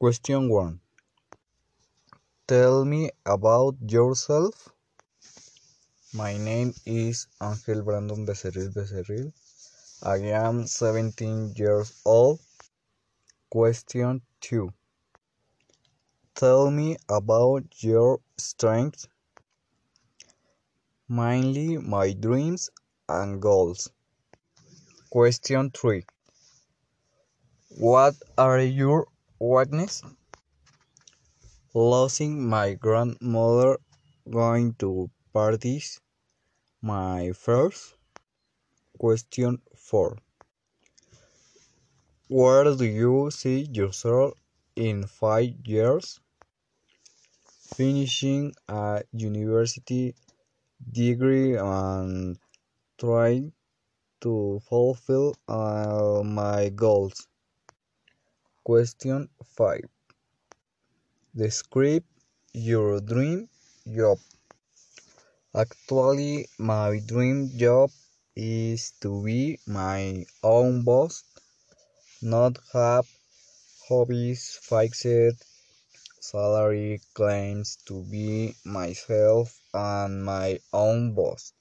Question 1 Tell me about yourself. My name is Angel Brandon Becerril Becerril. I am 17 years old. Question 2 Tell me about your strengths. Mainly my dreams and goals. Question 3 What are your weaknesses? Losing my grandmother, going to parties. My first. Question 4 Where do you see yourself in five years? Finishing a university degree and trying to fulfill all my goals. Question 5 Describe your dream job. Actually, my dream job is to be my own boss, not have hobbies, fixed salary claims to be myself and my own boss.